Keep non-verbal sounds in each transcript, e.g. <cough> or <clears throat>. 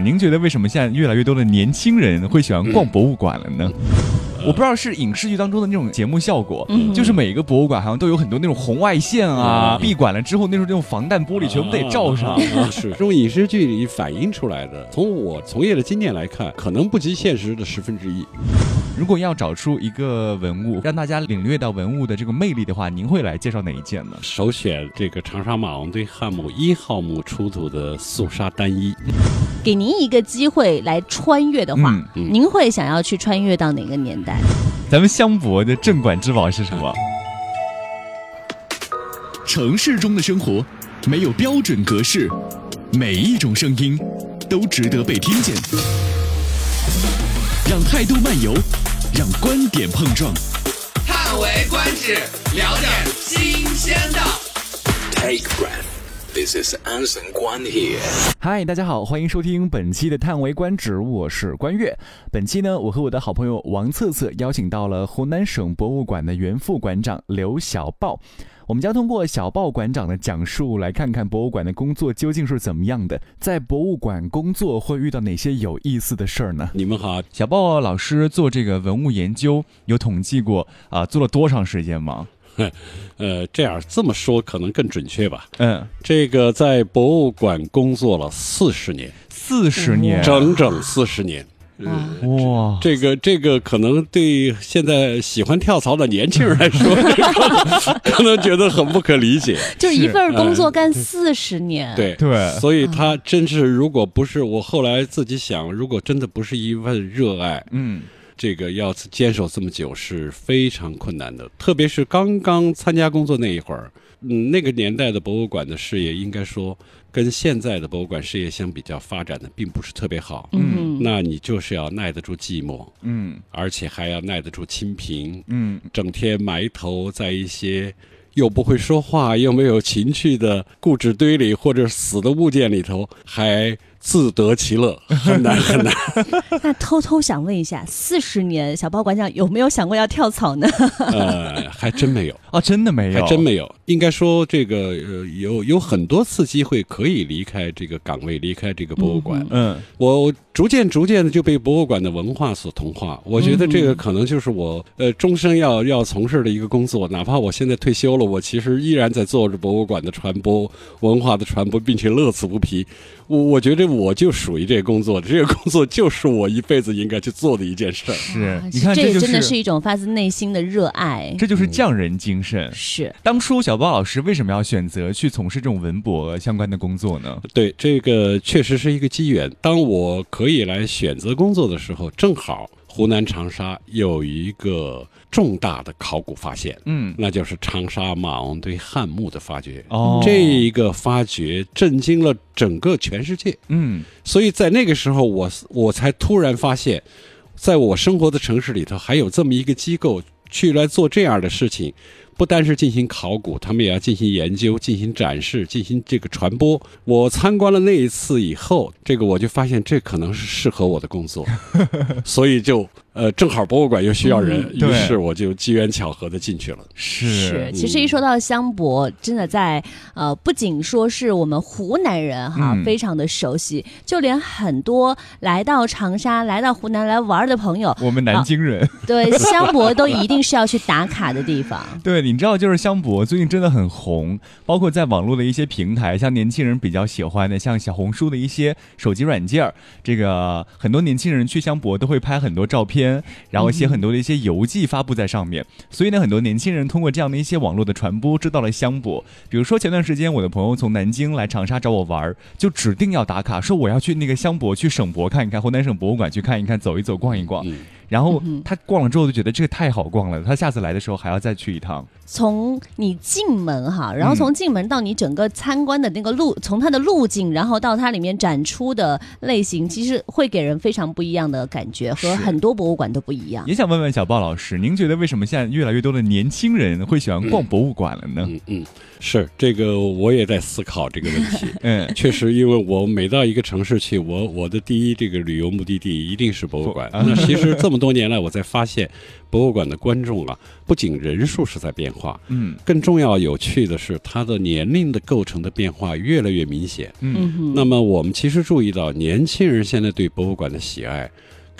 您觉得为什么现在越来越多的年轻人会喜欢逛博物馆了呢？我不知道是影视剧当中的那种节目效果，就是每一个博物馆好像都有很多那种红外线啊，闭馆了之后那种那种防弹玻璃全部得罩上。是这种影视剧里反映出来的。从我从业的经验来看，可能不及现实的十分之一。如果要找出一个文物，让大家领略到文物的这个魅力的话，您会来介绍哪一件呢？首选这个长沙马王堆汉墓一号墓出土的素纱单衣。给您一个机会来穿越的话，您会想要去穿越到哪个年代？咱们香博的镇馆之宝是什么？城市中的生活没有标准格式，每一种声音都值得被听见。让态度漫游，让观点碰撞，叹为观止，聊点新鲜的。Take breath. This is Anson Guan here。嗨，大家好，欢迎收听本期的叹为观止，我是关悦。本期呢，我和我的好朋友王策策邀请到了湖南省博物馆的原副馆长刘小豹。我们将通过小豹馆长的讲述，来看看博物馆的工作究竟是怎么样的。在博物馆工作会遇到哪些有意思的事儿呢？你们好，小豹老师做这个文物研究有统计过啊，做了多长时间吗？<laughs> 呃，这样这么说可能更准确吧。嗯，这个在博物馆工作了四十年，四十年，整整四十年。哇，这个这个可能对现在喜欢跳槽的年轻人来说，可能觉得很不可理解。<laughs> 就一份工作干四十年，对对，所以他真是，如果不是我后来自己想，如果真的不是一份热爱，嗯。这个要坚守这么久是非常困难的，特别是刚刚参加工作那一会儿，嗯，那个年代的博物馆的事业，应该说跟现在的博物馆事业相比较，发展的并不是特别好。嗯，那你就是要耐得住寂寞，嗯，而且还要耐得住清贫，嗯，整天埋头在一些又不会说话又没有情趣的故纸堆里或者死的物件里头，还。自得其乐很难 <laughs> 很难。<laughs> 那偷偷想问一下，四十年小包馆长有没有想过要跳槽呢？呃，还真没有啊，真的没有，还真没有。应该说，这个呃，有有很多次机会可以离开这个岗位，离开这个博物馆。嗯，我逐渐逐渐的就被博物馆的文化所同化。我觉得这个可能就是我呃终生要要从事的一个工作。哪怕我现在退休了，我其实依然在做着博物馆的传播、文化的传播，并且乐此不疲。我我觉得。我就属于这个工作，这个工作就是我一辈子应该去做的一件事儿。是，你看，这真的是一种发自内心的热爱，这就是匠人精神。是，当初小包老师为什么要选择去从事这种文博相关的工作呢？对，这个确实是一个机缘。当我可以来选择工作的时候，正好。湖南长沙有一个重大的考古发现，嗯，那就是长沙马王堆汉墓的发掘。哦，这一个发掘震惊了整个全世界，嗯，所以在那个时候，我我才突然发现，在我生活的城市里头，还有这么一个机构去来做这样的事情。不单是进行考古，他们也要进行研究、进行展示、进行这个传播。我参观了那一次以后，这个我就发现这可能是适合我的工作，<laughs> 所以就。呃，正好博物馆又需要人，于是我就机缘巧合的进去了。是，其实一说到香博，真的在呃，不仅说是我们湖南人哈，非常的熟悉，就连很多来到长沙、来到湖南来玩的朋友，我们南京人，对香博都一定是要去打卡的地方。<laughs> 对，你知道，就是香博最近真的很红，包括在网络的一些平台，像年轻人比较喜欢的，像小红书的一些手机软件儿这个很多年轻人去香博都会拍很多照片。然后写很多的一些游记发布在上面，所以呢，很多年轻人通过这样的一些网络的传播，知道了香博。比如说前段时间，我的朋友从南京来长沙找我玩儿，就指定要打卡，说我要去那个香博，去省博看一看，湖南省博物馆去看一看，走一走，逛一逛。然后他逛了之后就觉得这个太好逛了，他下次来的时候还要再去一趟。从你进门哈，然后从进门到你整个参观的那个路，从它的路径，然后到它里面展出的类型，其实会给人非常不一样的感觉，和很多博物馆都不一样。也想问问小鲍老师，您觉得为什么现在越来越多的年轻人会喜欢逛博物馆了呢？嗯嗯，是这个我也在思考这个问题。<laughs> 嗯，确实，因为我每到一个城市去，我我的第一这个旅游目的地一定是博物馆。那其实这么。多年来，我才发现，博物馆的观众啊，不仅人数是在变化，嗯，更重要有趣的是，它的年龄的构成的变化越来越明显。嗯，那么我们其实注意到，年轻人现在对博物馆的喜爱。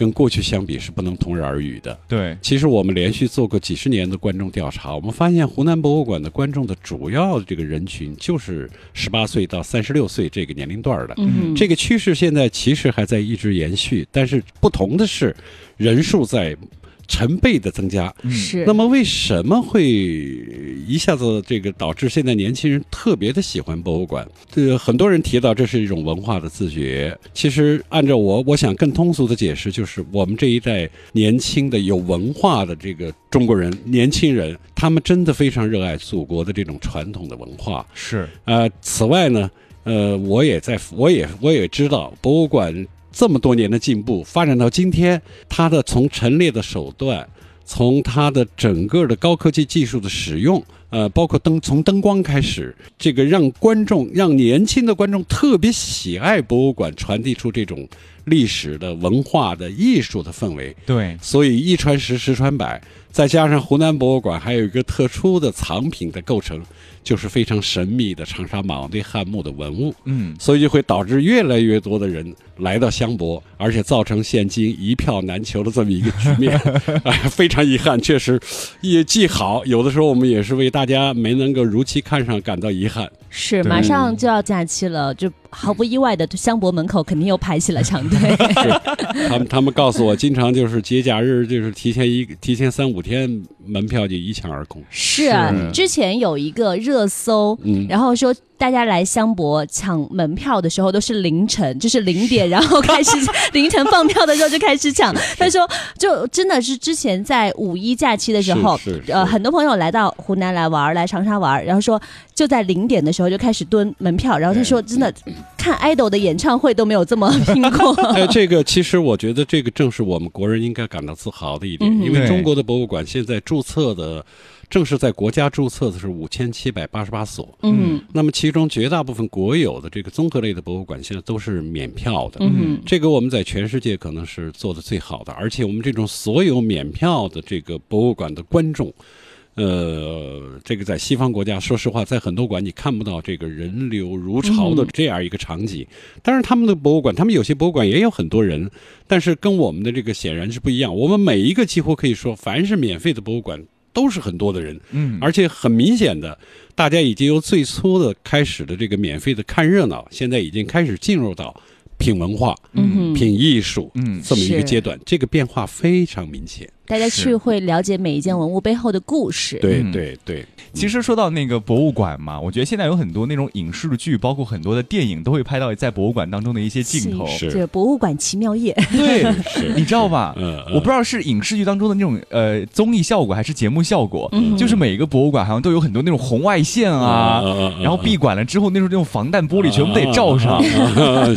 跟过去相比是不能同日而语的。对，其实我们连续做过几十年的观众调查，我们发现湖南博物馆的观众的主要这个人群就是十八岁到三十六岁这个年龄段的。嗯，这个趋势现在其实还在一直延续，但是不同的是，人数在。成倍的增加，是。那么为什么会一下子这个导致现在年轻人特别的喜欢博物馆？呃，很多人提到这是一种文化的自觉。其实按照我，我想更通俗的解释，就是我们这一代年轻的有文化的这个中国人，年轻人，他们真的非常热爱祖国的这种传统的文化。是。呃，此外呢，呃，我也在，我也我也知道博物馆。这么多年的进步，发展到今天，它的从陈列的手段，从它的整个的高科技技术的使用，呃，包括灯从灯光开始，这个让观众让年轻的观众特别喜爱博物馆，传递出这种历史的文化的艺术的氛围。对，所以一传十，十传百，再加上湖南博物馆还有一个特殊的藏品的构成。就是非常神秘的长沙马王堆汉墓的文物，嗯，所以就会导致越来越多的人来到香博，而且造成现今一票难求的这么一个局面，哎，<laughs> 非常遗憾，确实也既好，有的时候我们也是为大家没能够如期看上感到遗憾。是，马上就要假期了，就毫不意外的香博门口肯定又排起了长队。<laughs> 他们他们告诉我，经常就是节假日，就是提前一提前三五天，门票就一抢而空。是啊，之前有一个热搜，然后说。大家来香博抢门票的时候都是凌晨，<laughs> 就是零点，然后开始 <laughs> 凌晨放票的时候就开始抢。他说，就真的是之前在五一假期的时候，呃，很多朋友来到湖南来玩，来长沙玩，然后说就在零点的时候就开始蹲门票。然后他说，真的看 idol 的演唱会都没有这么拼过。<laughs> 哎，这个其实我觉得这个正是我们国人应该感到自豪的一点，因为中国的博物馆现在注册的。正是在国家注册的是五千七百八十八所，嗯，那么其中绝大部分国有的这个综合类的博物馆现在都是免票的，嗯，这个我们在全世界可能是做的最好的，而且我们这种所有免票的这个博物馆的观众，呃，这个在西方国家，说实话，在很多馆你看不到这个人流如潮的这样一个场景，但是他们的博物馆，他们有些博物馆也有很多人，但是跟我们的这个显然是不一样，我们每一个几乎可以说，凡是免费的博物馆。都是很多的人，嗯，而且很明显的，大家已经由最初的开始的这个免费的看热闹，现在已经开始进入到品文化、嗯，品艺术，嗯，这么一个阶段，这个变化非常明显。大家去会了解每一件文物背后的故事。对对对。其实说到那个博物馆嘛，我觉得现在有很多那种影视剧，包括很多的电影，都会拍到在博物馆当中的一些镜头。是。这博物馆奇妙夜。对，你知道吧？嗯。我不知道是影视剧当中的那种呃综艺效果，还是节目效果。嗯。就是每一个博物馆好像都有很多那种红外线啊，然后闭馆了之后，那时候那种防弹玻璃全部得罩上。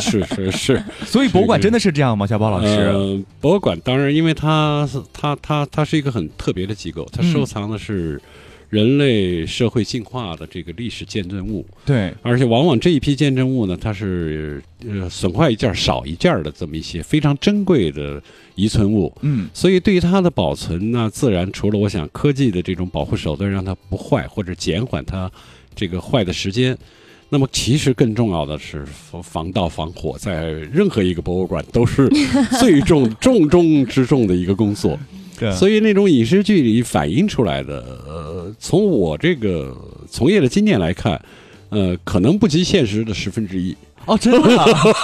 是是是。所以博物馆真的是这样吗？小宝老师？嗯，博物馆当然，因为它是它它它是一个很特别的机构，它收藏的是。人类社会进化的这个历史见证物，对，而且往往这一批见证物呢，它是呃损坏一件少一件的这么一些非常珍贵的遗存物，嗯，所以对于它的保存呢，自然除了我想科技的这种保护手段让它不坏或者减缓它这个坏的时间，那么其实更重要的是防盗防火，在任何一个博物馆都是最重 <laughs> 重中之重的一个工作。所以那种影视剧里反映出来的，呃，从我这个从业的经验来看，呃，可能不及现实的十分之一。哦，真的，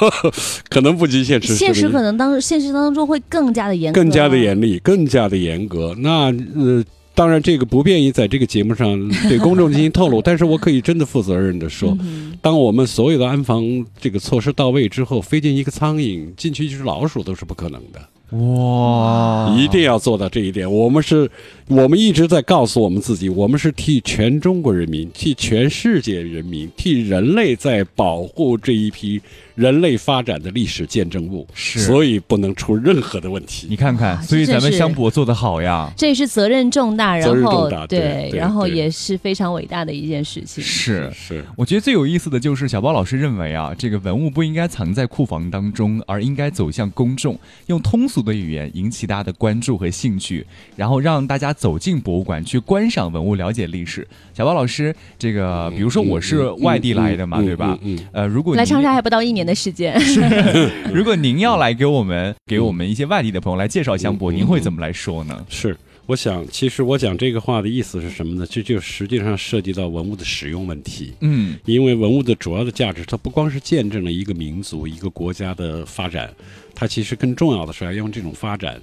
<laughs> 可能不及现实。现实可能当现实当中会更加的严，更加的严厉，更加的严格。那呃，当然这个不便于在这个节目上 <laughs> 对公众进行透露，<laughs> 但是我可以真的负责任的说，当我们所有的安防这个措施到位之后，飞进一个苍蝇，进去一只老鼠都是不可能的。哇！一定要做到这一点。我们是，我们一直在告诉我们自己，我们是替全中国人民、替全世界人民、替人类在保护这一批人类发展的历史见证物，是所以不能出任何的问题。你看看，所以咱们香博做的好呀，这也是责任重大，然后对，然后也是非常伟大的一件事情。是是，我觉得最有意思的就是小包老师认为啊，这个文物不应该藏在库房当中，而应该走向公众，用通俗的语言引起大家的关注和兴趣，然后让大家走进博物馆去观赏文物，了解历史。小包老师，这个比如说我是外地来的嘛，对吧？嗯，呃，如果来长沙还不到一年的时间，<laughs> 是。<laughs> 如果您要来给我们给我们一些外地的朋友来介绍香博，您会怎么来说呢？是，我想，其实我讲这个话的意思是什么呢？这就实际上涉及到文物的使用问题。嗯，因为文物的主要的价值，它不光是见证了一个民族、一个国家的发展，它其实更重要的是要用这种发展。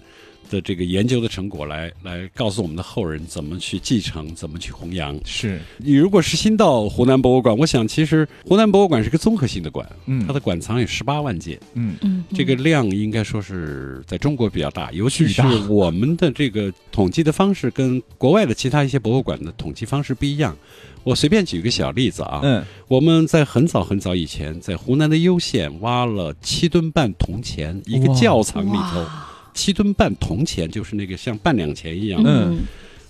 的这个研究的成果来来告诉我们的后人怎么去继承，怎么去弘扬。是。你如果是新到湖南博物馆，我想其实湖南博物馆是个综合性的馆，嗯，它的馆藏有十八万件，嗯。嗯，这个量应该说是在中国比较大，尤其是我们的这个统计的方式跟国外的其他一些博物馆的统计方式不一样。我随便举个小例子啊，嗯，我们在很早很早以前，在湖南的攸县挖了七吨半铜钱，一个窖藏里头。七吨半铜钱，就是那个像半两钱一样。嗯，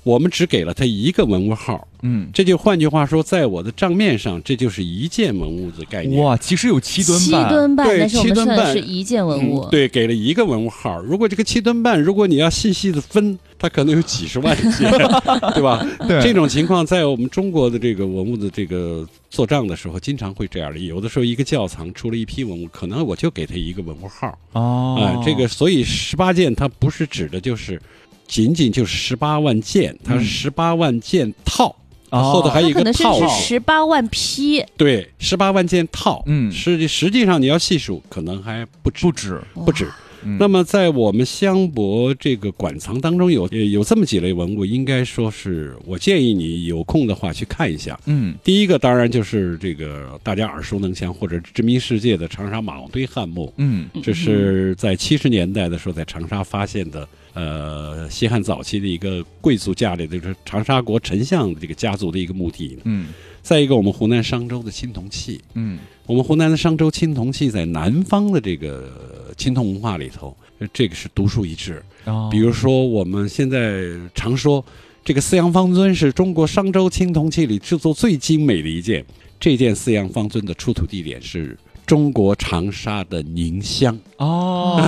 我们只给了他一个文物号。嗯，这就换句话说，在我的账面上，这就是一件文物的概念。哇，其实有七吨半，七吨半，对，七吨半是一件文物。对，给了一个文物号。如果这个七吨半，如果你要细细的分。它可能有几十万件，<laughs> 对吧？对这种情况，在我们中国的这个文物的这个做账的时候，经常会这样的。有的时候，一个窖藏出了一批文物，可能我就给他一个文物号。哦，哎，这个所以十八件，它不是指的就是仅仅就是十八万件，它是十八万件套，后头还有一个套。是十八万批。对，十八万件套。嗯，实际实际上你要细数，可能还不止，不止，不止。那么，在我们香博这个馆藏当中，有有这么几类文物，应该说是我建议你有空的话去看一下。嗯，第一个当然就是这个大家耳熟能详或者知名世界的长沙马王堆汉墓。嗯，这是在七十年代的时候在长沙发现的，呃，西汉早期的一个贵族家里的，就是长沙国丞相的这个家族的一个墓地。嗯，再一个，我们湖南商州的青铜器。嗯，我们湖南的商州青铜器在南方的这个。青铜文化里头，这个是独树一帜。比如说，我们现在常说，这个四羊方尊是中国商周青铜器里制作最精美的一件。这件四羊方尊的出土地点是中国长沙的宁乡。哦，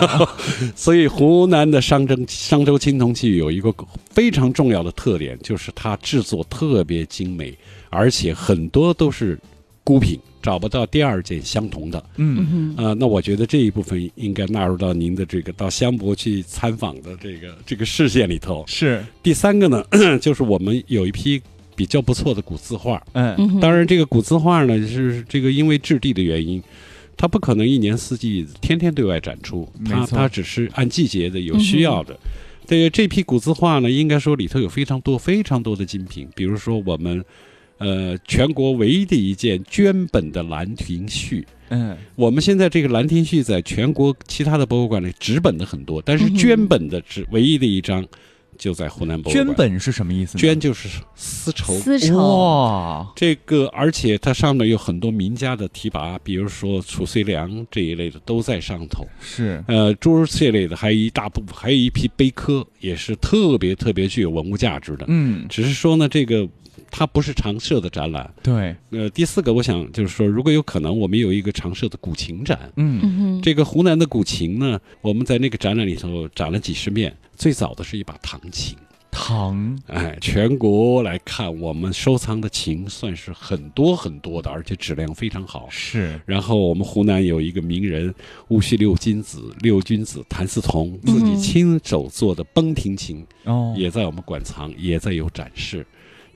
<laughs> 所以湖南的商周商周青铜器有一个非常重要的特点，就是它制作特别精美，而且很多都是孤品。找不到第二件相同的，嗯，呃，那我觉得这一部分应该纳入到您的这个到湘博去参访的这个这个视线里头。是第三个呢，<clears throat> 就是我们有一批比较不错的古字画，嗯，当然这个古字画呢是这个因为质地的原因，它不可能一年四季天天对外展出，它它只是按季节的有需要的。对这批古字画呢，应该说里头有非常多非常多的精品，比如说我们。呃，全国唯一的一件绢本的《兰亭序》。嗯，我们现在这个《兰亭序》在全国其他的博物馆里纸本的很多，但是绢本的只唯一的一张就在湖南博物馆。绢本是什么意思？绢就是丝绸。丝绸哇，这个而且它上面有很多名家的题跋，比如说褚遂良这一类的都在上头。是呃，诸如此类的，还有一大部分，还有一批碑刻，也是特别特别具有文物价值的。嗯，只是说呢，这个。它不是常设的展览，对。呃，第四个，我想就是说，如果有可能，我们有一个常设的古琴展。嗯，这个湖南的古琴呢，我们在那个展览里头展了几十面。最早的是一把唐琴，唐，哎，全国来看，我们收藏的琴算是很多很多的，而且质量非常好。是。然后我们湖南有一个名人，戊戌六君子，六君子谭嗣同自己亲手做的崩庭琴，哦，也在我们馆藏，也在有展示。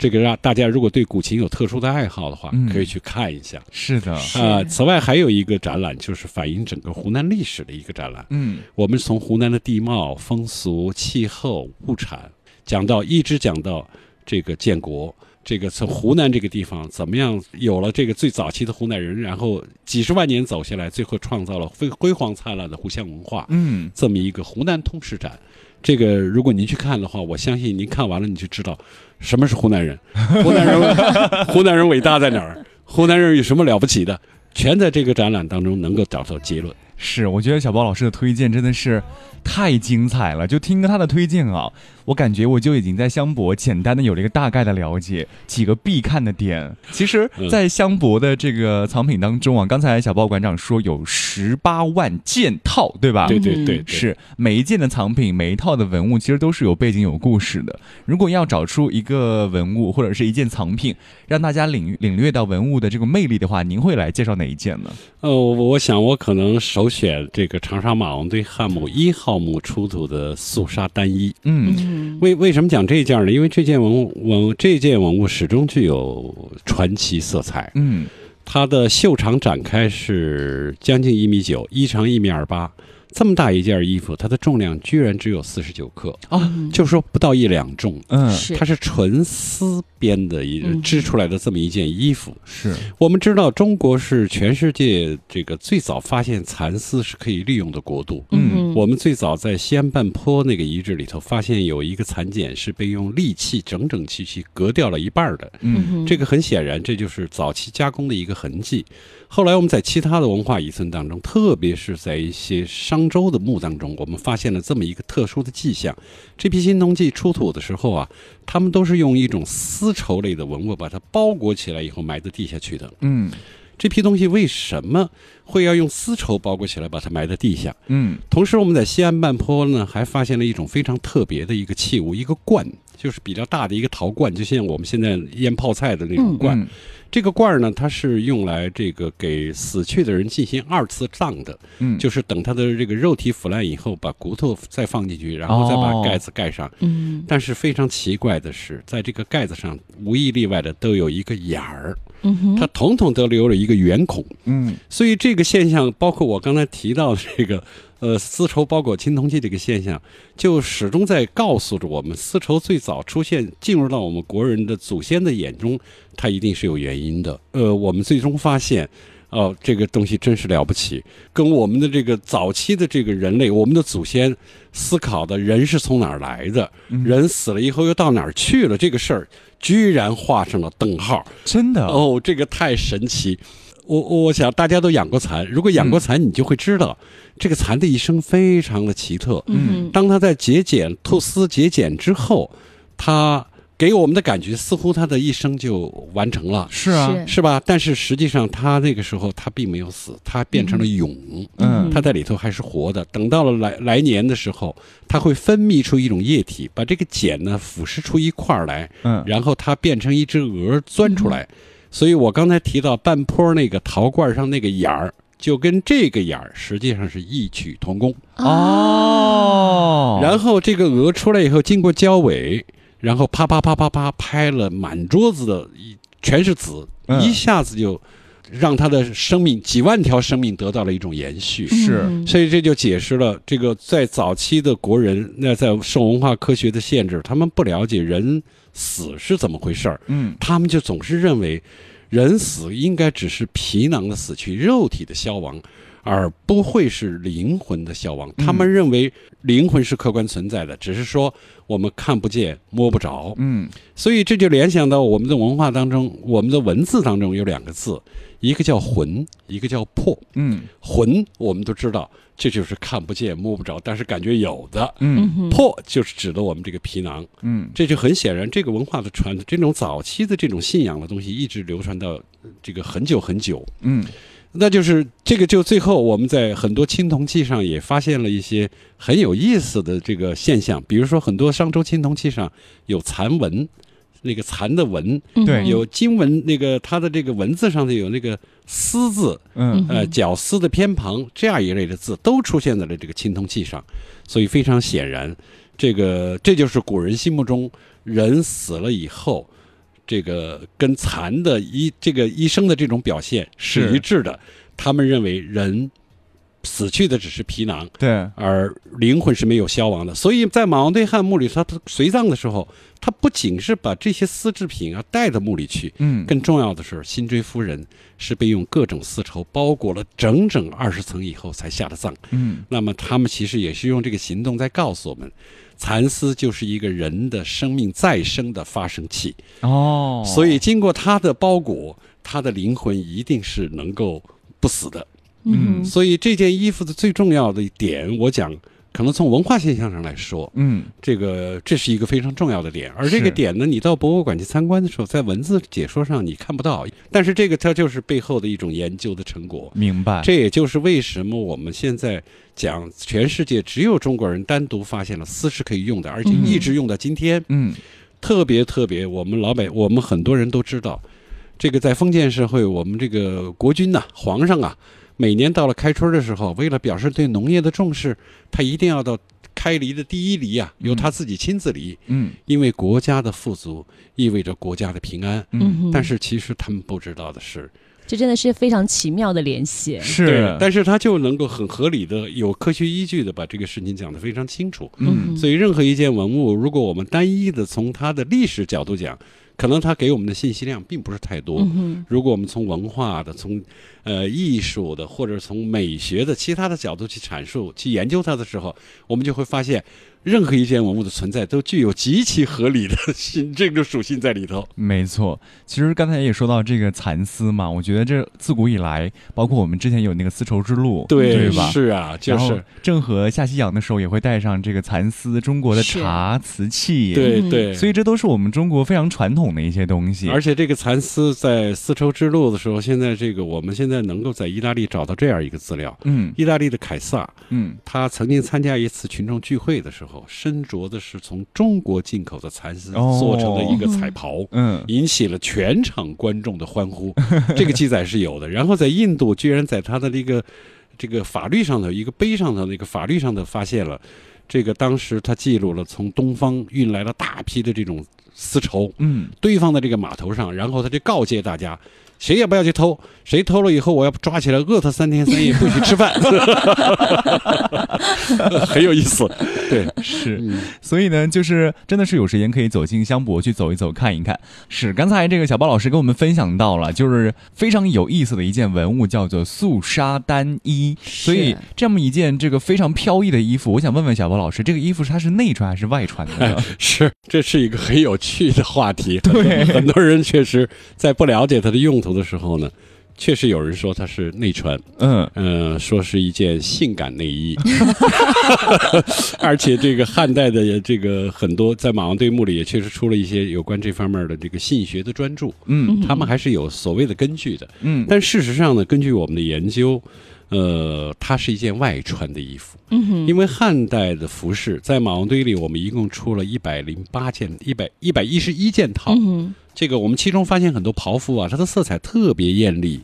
这个让大家如果对古琴有特殊的爱好的话，可以去看一下。是的啊，此外还有一个展览，就是反映整个湖南历史的一个展览。嗯，我们从湖南的地貌、风俗、气候、物产讲到，一直讲到这个建国。这个从湖南这个地方怎么样有了这个最早期的湖南人，然后几十万年走下来，最后创造了辉辉煌灿烂的湖湘文化。嗯，这么一个湖南通史展。这个如果您去看的话，我相信您看完了你就知道什么是湖南人，湖南人 <laughs> 湖南人伟大在哪儿，湖南人有什么了不起的。全在这个展览当中能够找到结论。是，我觉得小包老师的推荐真的是太精彩了。就听他的推荐啊，我感觉我就已经在香博简单的有了一个大概的了解，几个必看的点。其实，在香博的这个藏品当中啊，刚才小包馆长说有十八万件套，对吧？对对对，是每一件的藏品，每一套的文物，其实都是有背景、有故事的。如果要找出一个文物或者是一件藏品，让大家领领略到文物的这个魅力的话，您会来介绍哪一件呢？呃，我想我可能首。选这个长沙马王堆汉墓一号墓出土的素纱单衣，嗯，为为什么讲这件呢？因为这件文物文这件文物始终具有传奇色彩，嗯，它的袖长展开是将近一米九，衣长一米二八。这么大一件衣服，它的重量居然只有四十九克啊，就说不到一两重。嗯，它是纯丝编的一织出来的这么一件衣服。是我们知道，中国是全世界这个最早发现蚕丝是可以利用的国度。嗯，我们最早在西安半坡那个遗址里头发现有一个蚕茧是被用利器整整齐齐割掉了一半的。嗯，这个很显然，这就是早期加工的一个痕迹。后来我们在其他的文化遗存当中，特别是在一些商周的墓当中，我们发现了这么一个特殊的迹象。这批青铜器出土的时候啊，他们都是用一种丝绸类的文物把它包裹起来以后埋在地下去的。嗯，这批东西为什么会要用丝绸包裹起来把它埋在地下？嗯，同时我们在西安半坡呢，还发现了一种非常特别的一个器物，一个罐，就是比较大的一个陶罐，就像我们现在腌泡菜的那种罐。这个罐儿呢，它是用来这个给死去的人进行二次葬的，嗯，就是等他的这个肉体腐烂以后，把骨头再放进去，然后再把盖子盖上。嗯，但是非常奇怪的是，在这个盖子上无一例外的都有一个眼儿，嗯它统统都留了一个圆孔。嗯，所以这个现象，包括我刚才提到的这个。呃，丝绸包裹青铜器这个现象，就始终在告诉着我们，丝绸最早出现进入到我们国人的祖先的眼中，它一定是有原因的。呃，我们最终发现，哦，这个东西真是了不起，跟我们的这个早期的这个人类，我们的祖先思考的人是从哪儿来的，人死了以后又到哪儿去了，这个事儿居然画上了等号。真的哦，这个太神奇。我我想大家都养过蚕，如果养过蚕，你就会知道，这个蚕的一生非常的奇特。嗯，当它在节茧吐丝节茧之后，它给我们的感觉似乎它的一生就完成了。是啊，是吧？但是实际上，它那个时候它并没有死，它变成了蛹。嗯，它在里头还是活的。等到了来来年的时候，它会分泌出一种液体，把这个茧呢腐蚀出一块来。嗯，然后它变成一只蛾钻出来。所以我刚才提到半坡那个陶罐上那个眼儿，就跟这个眼儿实际上是异曲同工哦。然后这个鹅出来以后，经过交尾，然后啪啪啪啪啪拍了满桌子的，全是籽，一下子就让它的生命几万条生命得到了一种延续。是，所以这就解释了这个在早期的国人，那在受文化科学的限制，他们不了解人。死是怎么回事儿？嗯，他们就总是认为，人死应该只是皮囊的死去，肉体的消亡，而不会是灵魂的消亡。他们认为灵魂是客观存在的，只是说我们看不见、摸不着。嗯，所以这就联想到我们的文化当中，我们的文字当中有两个字，一个叫魂，一个叫魄。嗯，魂我们都知道。这就是看不见摸不着，但是感觉有的。嗯，魄就是指的我们这个皮囊。嗯，这就很显然，这个文化的传，这种早期的这种信仰的东西，一直流传到这个很久很久。嗯，那就是这个，就最后我们在很多青铜器上也发现了一些很有意思的这个现象，比如说很多商周青铜器上有蚕纹。那个蚕的纹，对，有金文，那个它的这个文字上头有那个丝字，嗯，呃，绞丝的偏旁这样一类的字都出现在了这个青铜器上，所以非常显然，这个这就是古人心目中人死了以后，这个跟蚕的医这个医生的这种表现是一致的，他们认为人。死去的只是皮囊，对，而灵魂是没有消亡的。所以在马王堆汉墓里，他随葬的时候，他不仅是把这些丝制品啊带到墓里去，嗯，更重要的是，辛追夫人是被用各种丝绸包裹了整整二十层以后才下的葬，嗯，那么他们其实也是用这个行动在告诉我们，蚕丝就是一个人的生命再生的发生器，哦，所以经过它的包裹，它的灵魂一定是能够。不死的。嗯，所以这件衣服的最重要的一点，我讲。可能从文化现象上来说，嗯，这个这是一个非常重要的点，而这个点呢，你到博物馆去参观的时候，在文字解说上你看不到，但是这个它就是背后的一种研究的成果。明白。这也就是为什么我们现在讲全世界只有中国人单独发现了丝是可以用的，而且一直用到今天。嗯，特别特别，我们老百我们很多人都知道，这个在封建社会，我们这个国君呐，皇上啊。每年到了开春的时候，为了表示对农业的重视，他一定要到开犁的第一犁啊，由他自己亲自犁。嗯，因为国家的富足意味着国家的平安。嗯，但是其实他们不知道的是，这真的是非常奇妙的联系。是，但是他就能够很合理的、有科学依据的把这个事情讲得非常清楚。嗯，所以任何一件文物，如果我们单一的从它的历史角度讲，可能它给我们的信息量并不是太多。嗯如果我们从文化的、从呃艺术的，或者从美学的其他的角度去阐述、去研究它的时候，我们就会发现。任何一件文物的存在都具有极其合理的性 <laughs> 这个属性在里头。没错，其实刚才也说到这个蚕丝嘛，我觉得这自古以来，包括我们之前有那个丝绸之路，对吧？是啊，就是郑和下西洋的时候也会带上这个蚕丝，中国的茶瓷器，对对，所以这都是我们中国非常传统的一些东西。而且这个蚕丝在丝绸之路的时候，现在这个我们现在能够在意大利找到这样一个资料，嗯，意大利的凯撒，嗯，他曾经参加一次群众聚会的时候。身着的是从中国进口的蚕丝做成的一个彩袍，嗯，引起了全场观众的欢呼。<laughs> 这个记载是有的。然后在印度，居然在他的那个这个法律上头一个碑上头那个法律上头发现了，这个当时他记录了从东方运来了大批的这种丝绸，嗯，堆放在这个码头上，然后他就告诫大家。谁也不要去偷，谁偷了以后，我要抓起来饿他三天三夜，不许吃饭，<laughs> 很有意思。对，是，所以呢，就是真的是有时间可以走进香博去走一走，看一看。是，刚才这个小包老师跟我们分享到了，就是非常有意思的一件文物，叫做素纱单衣。所以这么一件这个非常飘逸的衣服，我想问问小包老师，这个衣服它是内穿还是外穿的？<laughs> 是，这是一个很有趣的话题。对，很多人确实在不了解它的用途。的时候呢，确实有人说它是内穿，嗯。嗯，说是一件性感内衣，<laughs> 而且这个汉代的这个很多在马王堆墓里也确实出了一些有关这方面的这个性学的专著，嗯，他们还是有所谓的根据的，嗯，但事实上呢，根据我们的研究，呃，它是一件外穿的衣服，嗯哼。因为汉代的服饰在马王堆里，我们一共出了一百零八件，一百一百一十一件套。这个我们其中发现很多袍服啊，它的色彩特别艳丽，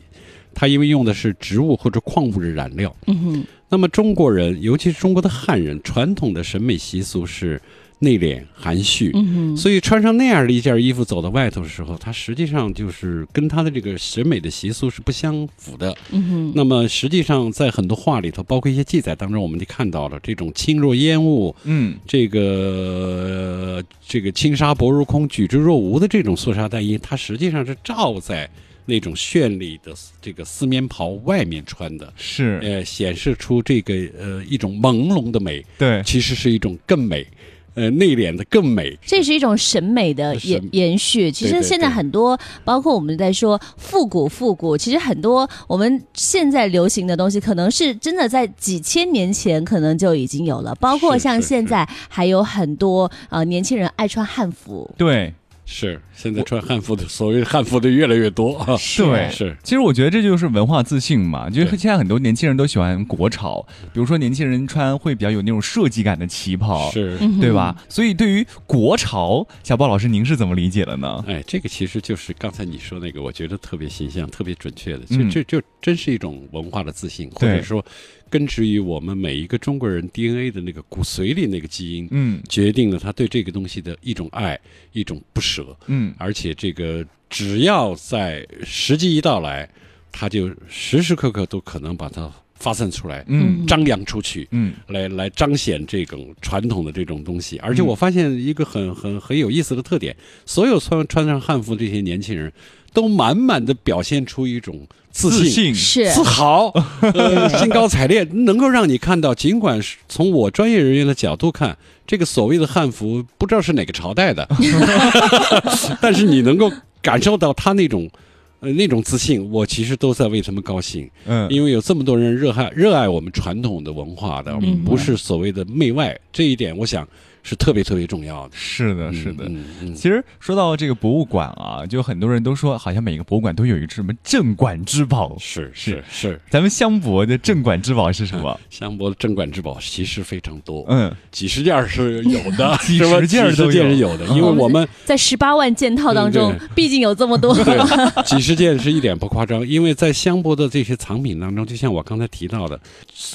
它因为用的是植物或者矿物的染料。嗯哼。那么中国人，尤其是中国的汉人，传统的审美习俗是。内敛含蓄，所以穿上那样的一件衣服走到外头的时候，它实际上就是跟他的这个审美的习俗是不相符的。那么实际上在很多画里头，包括一些记载当中，我们就看到了这种轻若烟雾，嗯，这个这个轻纱薄如空，举之若无的这种素纱单衣，它实际上是罩在那种绚丽的这个丝棉袍外面穿的，是。呃显示出这个呃一种朦胧的美，对，其实是一种更美。呃，内敛的更美，这是一种审美的延延续。其实现在很多，包括我们在说复古复古，其实很多我们现在流行的东西，可能是真的在几千年前可能就已经有了。包括像现在还有很多呃年轻人爱穿汉服，对。是，现在穿汉服的，所谓汉服的越来越多啊。对，是。其实我觉得这就是文化自信嘛，就是现在很多年轻人都喜欢国潮，比如说年轻人穿会比较有那种设计感的旗袍，是，对吧？所以对于国潮，小鲍老师您是怎么理解的呢？哎，这个其实就是刚才你说那个，我觉得特别形象、特别准确的，就这就真是一种文化的自信，或者说。根植于我们每一个中国人 DNA 的那个骨髓里那个基因，嗯，决定了他对这个东西的一种爱，一种不舍，嗯，而且这个只要在时机一到来，他就时时刻刻都可能把它发散出来，嗯，张扬出去，嗯，来来彰显这种传统的这种东西。而且我发现一个很很很有意思的特点，所有穿穿上汉服这些年轻人。都满满的表现出一种自信、是自豪、<laughs> 呃，兴高采烈，能够让你看到。尽管是从我专业人员的角度看，这个所谓的汉服不知道是哪个朝代的，<laughs> 但是你能够感受到他那种呃，那种自信，我其实都在为他们高兴。嗯，因为有这么多人热爱热爱我们传统的文化的，不是所谓的媚外，这一点我想。是特别特别重要的，是的，是的。其实说到这个博物馆啊，就很多人都说，好像每个博物馆都有一只什么镇馆之宝。是是是，咱们香博的镇馆之宝是什么？香博的镇馆之宝其实非常多，嗯，几十件是有的，<laughs> 几十件都是有的，因为我们在十八万件套当中，毕竟有这么多，几十件是一点不夸张。因为在香博的这些藏品当中，就像我刚才提到的，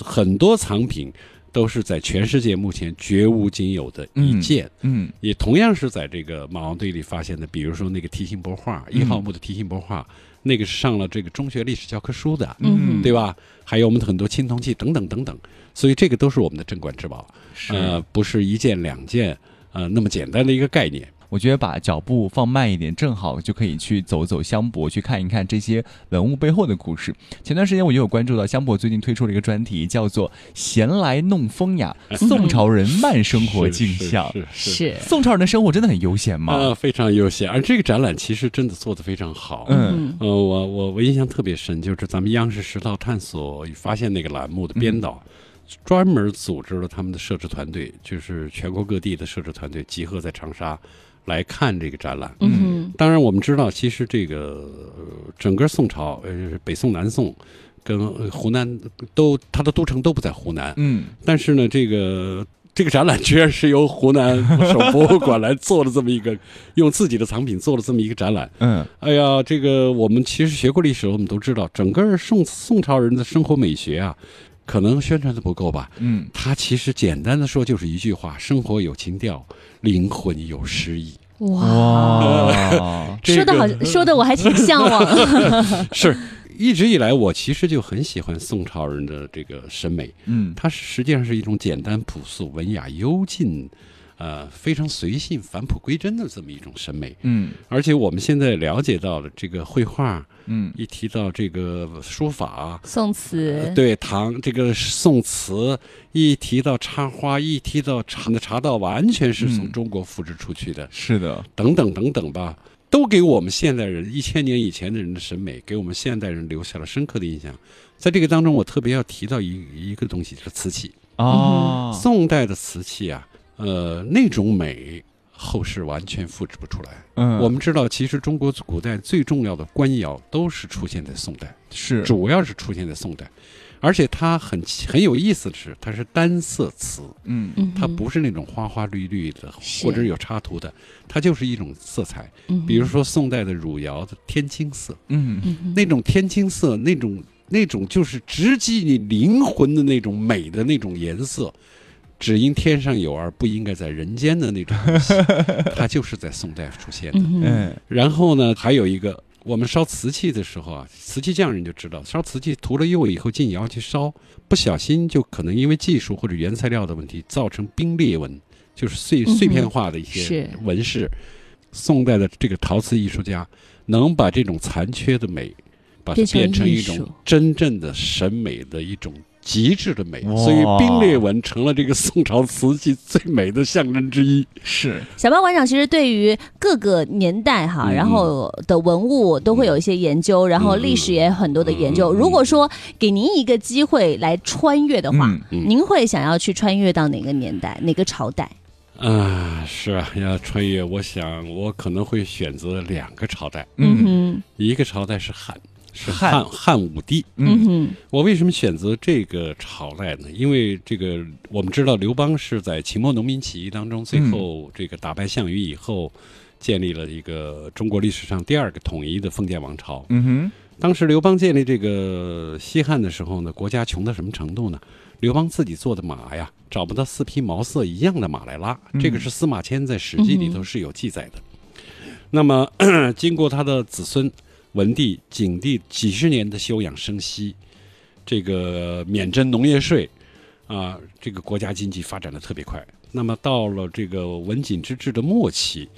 很多藏品。都是在全世界目前绝无仅有的一件，嗯，也同样是在这个马王堆里发现的。比如说那个提琴帛画，一号墓的提琴帛画，那个是上了这个中学历史教科书的，嗯，对吧？还有我们的很多青铜器等等等等，所以这个都是我们的镇馆之宝，呃，不是一件两件，呃，那么简单的一个概念。我觉得把脚步放慢一点，正好就可以去走走香博，去看一看这些文物背后的故事。前段时间我也有关注到香博最近推出了一个专题，叫做“闲来弄风雅：宋朝人慢生活镜像”。是是宋朝人的生活真的很悠闲吗？呃，非常悠闲。而这个展览其实真的做的非常好。嗯，呃，我我我印象特别深，就是咱们央视十套探索与发现那个栏目的编导，专门组织了他们的摄制团队，就是全国各地的摄制团队集合在长沙。来看这个展览，嗯，当然我们知道，其实这个整个宋朝，呃，北宋、南宋，跟湖南都，它的都城都不在湖南，嗯，但是呢，这个这个展览居然是由湖南省博物馆来做了这么一个，用自己的藏品做了这么一个展览，嗯，哎呀，这个我们其实学过历史，我们都知道，整个宋宋朝人的生活美学啊。可能宣传的不够吧？嗯，他其实简单的说就是一句话：生活有情调，灵魂有诗意。哇，<laughs> 说的好，说的我还挺向往。<laughs> 是一直以来，我其实就很喜欢宋朝人的这个审美。嗯，它实际上是一种简单朴素、文雅幽静。呃，非常随性、返璞归真的这么一种审美，嗯，而且我们现在了解到了这个绘画，嗯，一提到这个书法、宋词，对唐这个宋词，一提到插花，一提到茶的茶道，完全是从中国复制出去的，是的，等等等等吧，都给我们现代人一千年以前的人的审美，给我们现代人留下了深刻的印象。在这个当中，我特别要提到一一个东西，就是瓷器。啊，宋代的瓷器啊。呃，那种美，后世完全复制不出来。嗯，我们知道，其实中国古代最重要的官窑都是出现在宋代，是主要是出现在宋代，而且它很很有意思的是，它是单色瓷，嗯，它不是那种花花绿绿的或者有插图的，它就是一种色彩。嗯，比如说宋代的汝窑的天青色，嗯嗯，那种天青色，那种那种就是直击你灵魂的那种美的那种颜色。只因天上有而不应该在人间的那种东西，<laughs> 它就是在宋代出现的。嗯，然后呢，还有一个，我们烧瓷器的时候啊，瓷器匠人就知道，烧瓷器涂了釉以后进窑去烧，不小心就可能因为技术或者原材料的问题，造成冰裂纹，就是碎碎片化的一些纹饰。宋代的这个陶瓷艺术家能把这种残缺的美，把它变成一种真正的审美的一种。极致的美，所以冰裂纹成了这个宋朝瓷器最美的象征之一。是小包馆长，其实对于各个年代哈，然后的文物都会有一些研究，然后历史也很多的研究。如果说给您一个机会来穿越的话，您会想要去穿越到哪个年代、哪个朝代？啊，是啊，要穿越，我想我可能会选择两个朝代。嗯哼，一个朝代是汉。是汉汉武帝。嗯哼，我为什么选择这个朝代呢？因为这个我们知道，刘邦是在秦末农民起义当中，最后这个打败项羽以后，建立了一个中国历史上第二个统一的封建王朝。嗯哼，当时刘邦建立这个西汉的时候呢，国家穷到什么程度呢？刘邦自己做的马呀，找不到四匹毛色一样的马来拉。这个是司马迁在《史记》里头是有记载的。那么 <clears throat> 经过他的子孙。文帝、景帝几十年的休养生息，这个免征农业税，啊，这个国家经济发展的特别快。那么到了这个文景之治的末期，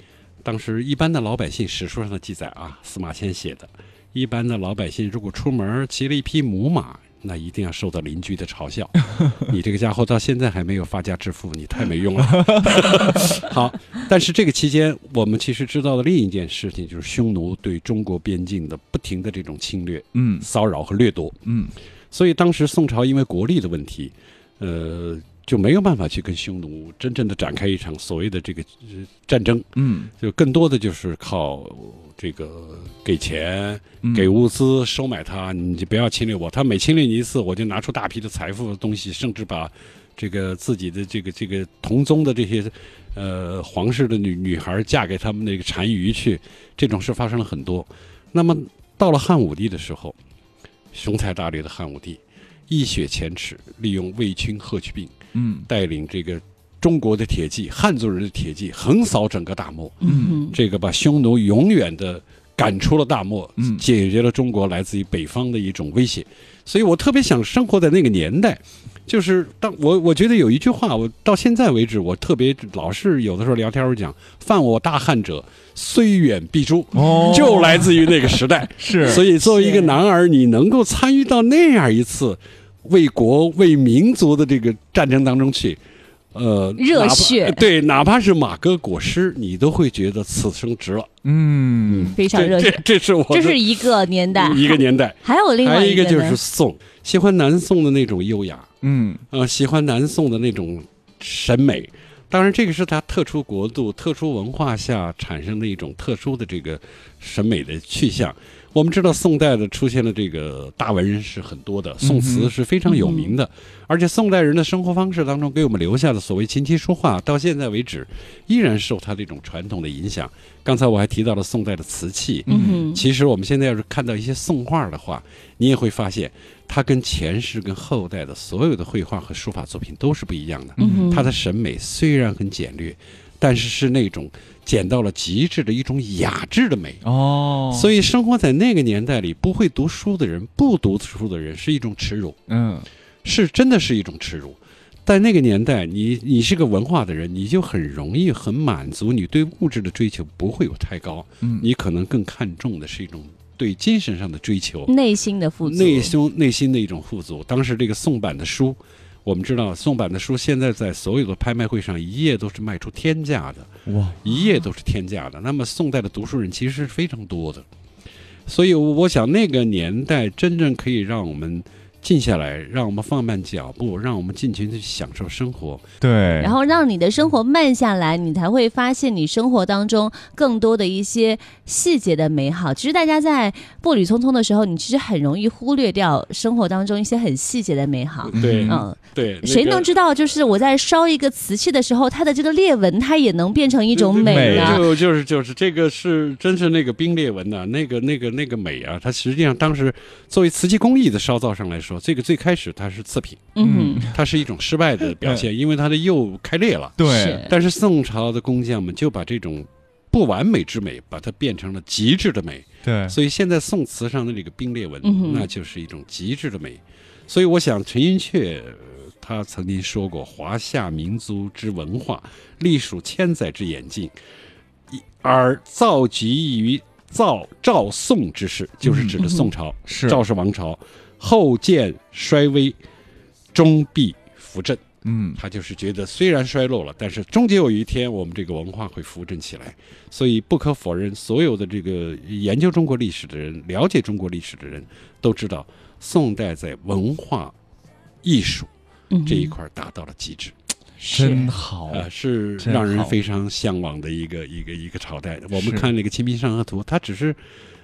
当时一般的老百姓，史书上的记载啊，司马迁写的，一般的老百姓如果出门骑了一匹母马，那一定要受到邻居的嘲笑。<laughs> 你这个家伙到现在还没有发家致富，你太没用了。<laughs> 好，但是这个期间，我们其实知道的另一件事情，就是匈奴对中国边境的不停的这种侵略、嗯骚扰和掠夺。嗯，所以当时宋朝因为国力的问题，呃，就没有办法去跟匈奴真正的展开一场所谓的这个呃战争。嗯就更多的就是靠这个给钱、嗯给物资收买他，你就不要侵略我。他每侵略你一次，我就拿出大批的财富的东西，甚至把这个自己的这个这个同宗的这些呃皇室的女女孩嫁给他们那个单于去，这种事发生了很多。那么到了汉武帝的时候，雄才大略的汉武帝一雪前耻，利用卫青霍去病嗯带领这个中国的铁骑、汉族人的铁骑横扫整个大漠。嗯这个把匈奴永远的赶出了大漠，嗯解决了中国来自于北方的一种威胁。所以我特别想生活在那个年代，就是当我我觉得有一句话，我到现在为止，我特别老是有的时候聊天儿讲“犯我大汉者，虽远必诛”，哦就来自于那个时代。是所以作为一个男儿，你能够参与到那样一次为国为民族的这个战争当中去，呃，热血对，哪怕是马革裹尸，你都会觉得此生值了。嗯非常热血，这这是我这是一个年代，一个年代。还有另外一个就是宋，喜欢南宋的那种优雅，嗯呃，喜欢南宋的那种审美。当然，这个是他特殊国度、特殊文化下产生的一种特殊的这个审美的去向。我们知道，宋代的出现了这个大文人是很多的，宋词是非常有名的，而且宋代人的生活方式当中给我们留下的所谓琴棋书画，到现在为止依然受他这种传统的影响。刚才我还提到了宋代的瓷器，嗯，其实我们现在要是看到一些宋画的话，你也会发现，它跟前世、跟后代的所有的绘画和书法作品都是不一样的。嗯，它的审美虽然很简略，但是是那种简到了极致的一种雅致的美。哦，所以生活在那个年代里，不会读书的人、不读书的人是一种耻辱，嗯是真的是一种耻辱。在那个年代，你你是个文化的人，你就很容易很满足，你对物质的追求不会有太高，嗯你可能更看重的是一种对精神上的追求，内心的富足，内心内心的一种富足。当时这个宋版的书，我们知道宋版的书现在在所有的拍卖会上一页都是卖出天价的，哇一页都是天价的。那么宋代的读书人其实是非常多的，所以我想那个年代真正可以让我们静下来，让我们放慢脚步，让我们尽情的去享受生活。对，然后让你的生活慢下来，你才会发现你生活当中更多的一些细节的美好。其实大家在步履匆匆的时候，你其实很容易忽略掉生活当中一些很细节的美好。对，嗯，对，谁那个能知道，就是我在烧一个瓷器的时候，它的这个裂纹，它也能变成一种美美呢？就就是就是这个是真是那个冰裂纹呐、那个那个那个美啊，它实际上当时作为瓷器工艺的烧造上来说，这个最开始它是次品，嗯，它是一种失败的表现，因为它的釉开裂了。对，但是宋朝的工匠们就把这种不完美之美，把它变成了极致的美。对，所以现在宋瓷上的这个冰裂纹，嗯那就是一种极致的美。所以我想，陈寅恪呃他曾经说过：“华夏民族之文化，历数千载之演进，一而造极于造赵宋之势，就是指的宋朝，是赵氏王朝，后见衰微，终必扶正。”嗯他就是觉得虽然衰落了，但是终究有一天我们这个文化会扶正起来。所以不可否认，所有的这个研究中国历史的人、了解中国历史的人都知道，宋代在文化、艺术这一块达到了极致，是真好，呃，是让人非常向往的一个一个一个朝代。我们看那个《清明上河图》，它只是。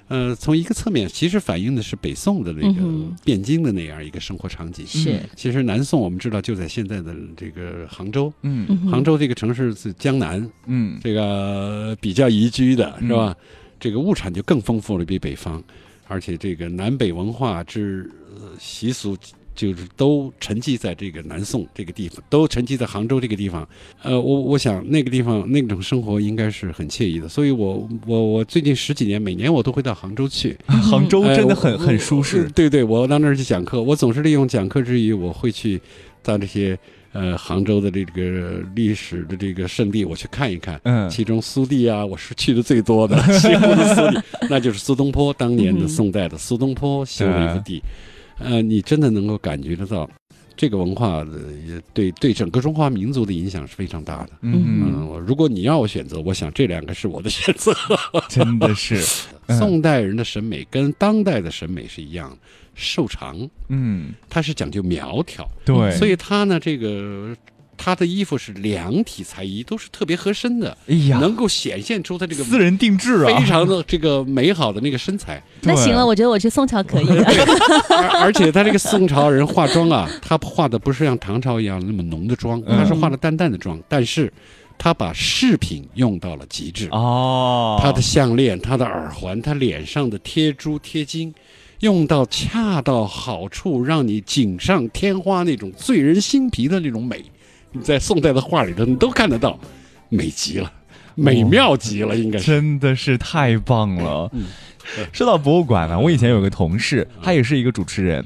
呃，从一个侧面，其实反映的是北宋的那个汴京的那样一个生活场景。是，其实南宋我们知道就在现在的这个杭州，嗯。杭州这个城市是江南，嗯。这个比较宜居的嗯是吧？这个物产就更丰富了，比北方，而且这个南北文化之呃习俗。就是都沉寂在这个南宋这个地方，都沉寂在杭州这个地方。呃，我我想那个地方那种生活应该是很惬意的，所以我我我最近十几年每年我都会到杭州去，<laughs> 杭州真的很很舒适，对对，我到那儿去讲课，我总是利用讲课之余，我会去到这些呃杭州的这个历史的这个圣地，我去看一看。嗯其中苏地啊，我是去的最多的，<laughs> 西湖的苏地，那就是苏东坡当年的嗯宋代的苏东坡修了一个地。呃，你真的能够感觉得到。这个文化的也对对整个中华民族的影响是非常大的。嗯，如果你让我选择，我想这两个是我的选择。<laughs> 真的是，<laughs> 宋代人的审美跟当代的审美是一样，瘦长。嗯，他是讲究苗条。对，所以他呢，这个。他的衣服是量体裁衣，都是特别合身的，哎呀，能够显现出他这个私人定制啊，非常的这个美好的那个身材。那行了，我觉得我去宋朝可以了。<laughs> 而而且他这个宋朝人化妆啊，他化的不是像唐朝一样那么浓的妆，他是化的淡淡的妆，但是他把饰品用到了极致哦，他的项链、他的耳环、他脸上的贴珠贴金，用到恰到好处，让你锦上添花那种醉人心脾的那种美。你在宋代的画里头，你都看得到，美极了，美妙极了，应该是真的是太棒了。说到博物馆呢，我以前有个同事，他也是一个主持人，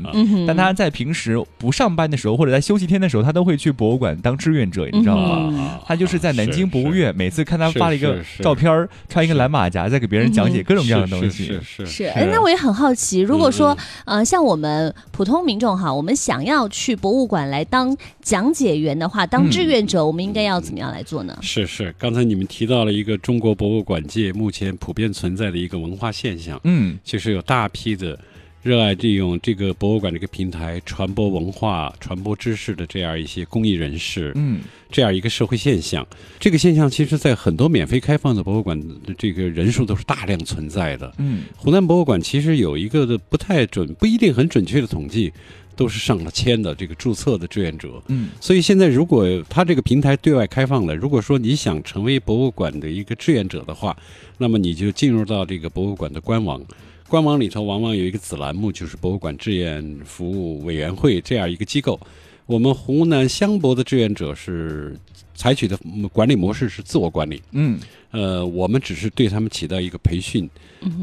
但他在平时不上班的时候或者在休息天的时候，他都会去博物馆当志愿者，你知道吗？他就是在南京博物院，每次看他发了一个照片，穿一个蓝马甲，在给别人讲解各种各样的东西。是是是。哎，那我也很好奇，如果说呃，像我们普通民众哈，我们想要去博物馆来当讲解员的话，当志愿者，我们应该要怎么样来做呢？是是，刚才你们提到了一个中国博物馆界目前普遍存在的一个文化现象。嗯，其实有大批的热爱利用这个博物馆这个平台传播文化、传播知识的这样一些公益人士，嗯，这样一个社会现象。这个现象其实，在很多免费开放的博物馆的这个人数都是大量存在的。嗯，湖南博物馆其实有一个的不太准、不一定很准确的统计，都是上了千的这个注册的志愿者。嗯，所以现在如果他这个平台对外开放了，如果说你想成为博物馆的一个志愿者的话，那么你就进入到这个博物馆的官网，官网里头往往有一个子栏目，就是博物馆志愿服务委员会这样一个机构。我们湖南湘博的志愿者是采取的管理模式是自我管理，嗯，呃，我们只是对他们起到一个培训，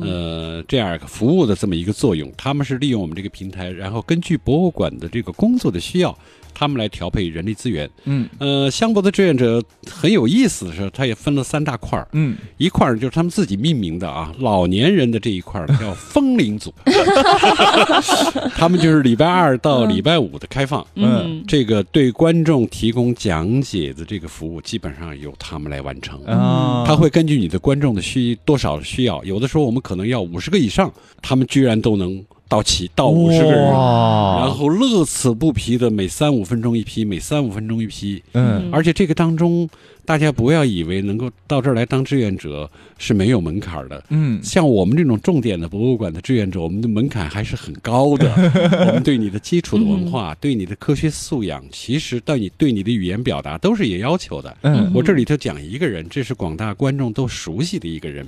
呃，这样服务的这么一个作用。他们是利用我们这个平台，然后根据博物馆的这个工作的需要。他们来调配人力资源。嗯，呃，香博的志愿者很有意思的是，他也分了三大块儿。嗯，一块儿就是他们自己命名的啊，老年人的这一块儿叫风铃组。<laughs> 他们就是礼拜二到礼拜五的开放。嗯，这个对观众提供讲解的这个服务，基本上由他们来完成。啊，他会根据你的观众的需多少需要，有的时候我们可能要五十个以上，他们居然都能。到齐到五十个人，然后乐此不疲的每三五分钟一批，每三五分钟一批。嗯，而且这个当中，大家不要以为能够到这儿来当志愿者是没有门槛的。嗯，像我们这种重点的博物馆的志愿者，我们的门槛还是很高的。<laughs> 我们对你的基础的文化，对你的科学素养，其实到你对你的语言表达都是有要求的。嗯，我这里头讲一个人，这是广大观众都熟悉的一个人。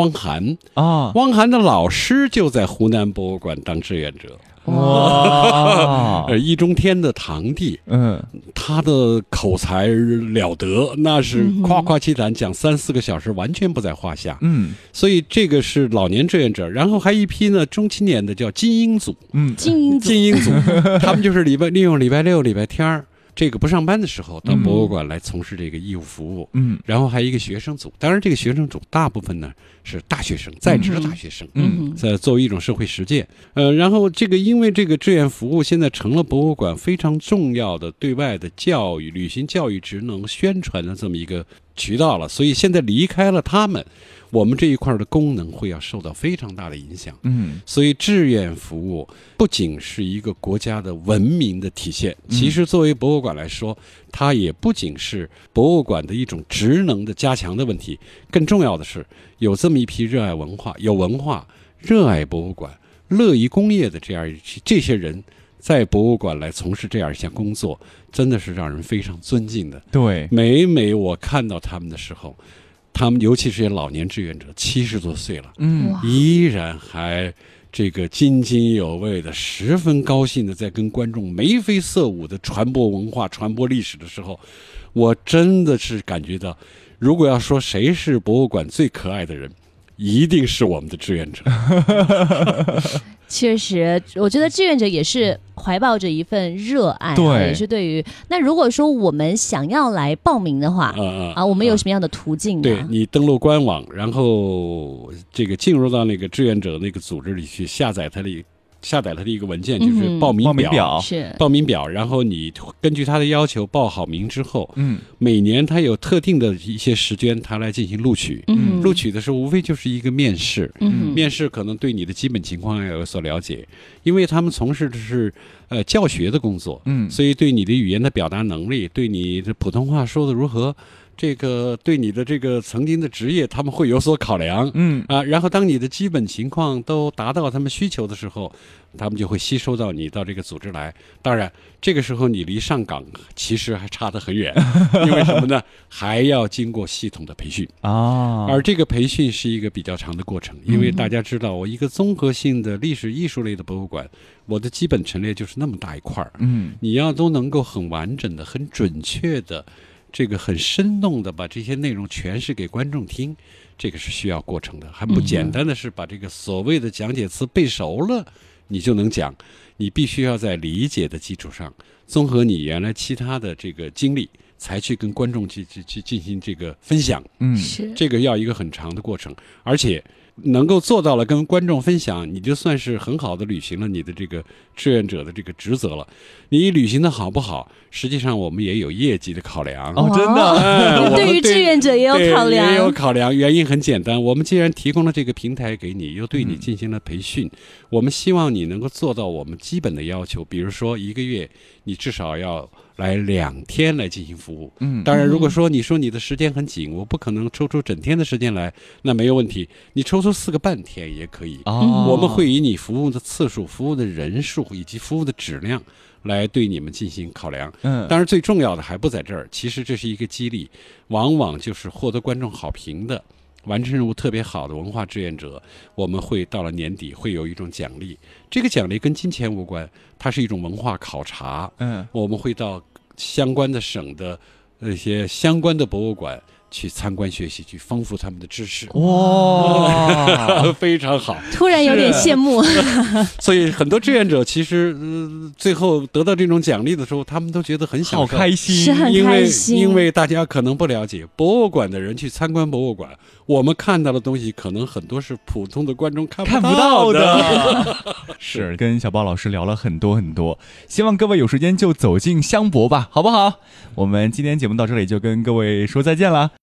汪涵。啊，汪涵的老师就在湖南博物馆当志愿者。哇，<laughs> 呃，易中天的堂弟，嗯，他的口才了得，那是夸夸其谈，讲三四个小时完全不在话下。嗯，所以这个是老年志愿者，然后还一批呢中青年的叫精英组。嗯，精英精英组，他们就是礼拜利用礼拜六、礼拜天儿。这个不上班的时候到博物馆来从事这个义务服务，嗯，然后还有一个学生组，当然这个学生组大部分呢是大学生，在职的大学生，嗯，在作为一种社会实践，呃，然后这个因为这个志愿服务现在成了博物馆非常重要的对外的教育、履行教育职能、宣传的这么一个渠道了，所以现在离开了他们。我们这一块的功能会要受到非常大的影响，嗯，所以志愿服务不仅是一个国家的文明的体现，其实作为博物馆来说，它也不仅是博物馆的一种职能的加强的问题，更重要的是有这么一批热爱文化、有文化、热爱博物馆、乐于工业的这样一这些人，在博物馆来从事这样一项工作，真的是让人非常尊敬的。对，每每我看到他们的时候。他们尤其是些老年志愿者，七十多岁了，嗯，依然还这个津津有味的，十分高兴的在跟观众眉飞色舞的传播文化、传播历史的时候，我真的是感觉到，如果要说谁是博物馆最可爱的人，一定是我们的志愿者。<laughs> 确实，我觉得志愿者也是怀抱着一份热爱，对，也是对于那如果说我们想要来报名的话，啊，我们有什么样的途径？对你登录官网，然后这个进入到那个志愿者那个组织里去下载他的下载了的一个文件，就是报名表，是报名表。然后你根据他的要求报好名之后，嗯，每年他有特定的一些时间，他来进行录取。嗯，录取的时候无非就是一个面试。嗯，面试可能对你的基本情况要有所了解，因为他们从事的是呃教学的工作。嗯，所以对你的语言的表达能力，对你的普通话说的如何。这个对你的这个曾经的职业，他们会有所考量，嗯啊，然后当你的基本情况都达到他们需求的时候，他们就会吸收到你到这个组织来。当然，这个时候你离上岗其实还差得很远，<laughs> 因为什么呢？还要经过系统的培训啊，而这个培训是一个比较长的过程。因为大家知道，我一个综合性的历史艺术类的博物馆，我的基本陈列就是那么大一块儿，嗯，你要都能够很完整的、很准确的。这个很生动的把这些内容诠释给观众听，这个是需要过程的，还不简单的是把这个所谓的讲解词背熟了，你就能讲。你必须要在理解的基础上，综合你原来其他的这个经历，才去跟观众去去去进行这个分享。嗯，是这个要一个很长的过程，而且。能够做到了跟观众分享，你就算是很好的履行了你的这个志愿者的这个职责了。你履行的好不好，实际上我们也有业绩的考量。哦，真的，<laughs> 对于志愿者也有考量，也有考量。原因很简单，我们既然提供了这个平台给你，又对你进行了培训，我们希望你能够做到我们基本的要求，比如说一个月你至少要。来两天来进行服务，嗯，当然，如果说你说你的时间很紧，我不可能抽出整天的时间来，那没有问题，你抽出四个半天也可以。哦，我们会以你服务的次数、服务的人数以及服务的质量来对你们进行考量。嗯，当然，最重要的还不在这儿，其实这是一个激励，往往就是获得观众好评的。完成任务特别好的文化志愿者，我们会到了年底会有一种奖励。这个奖励跟金钱无关，它是一种文化考察。嗯，我们会到相关的省的那些相关的博物馆。去参观学习，去丰富他们的知识。哇，<laughs> 非常好！突然有点羡慕。<laughs> 所以很多志愿者其实最后得到这种奖励的时候，他们都觉得很享受、开心，是很开心。因为因为大家可能不了解，博物馆的人去参观博物馆，我们看到的东西可能很多是普通的观众看不到的。<laughs> 是跟小包老师聊了很多很多，希望各位有时间就走进香博吧，好不好？我们今天节目到这里就跟各位说再见了。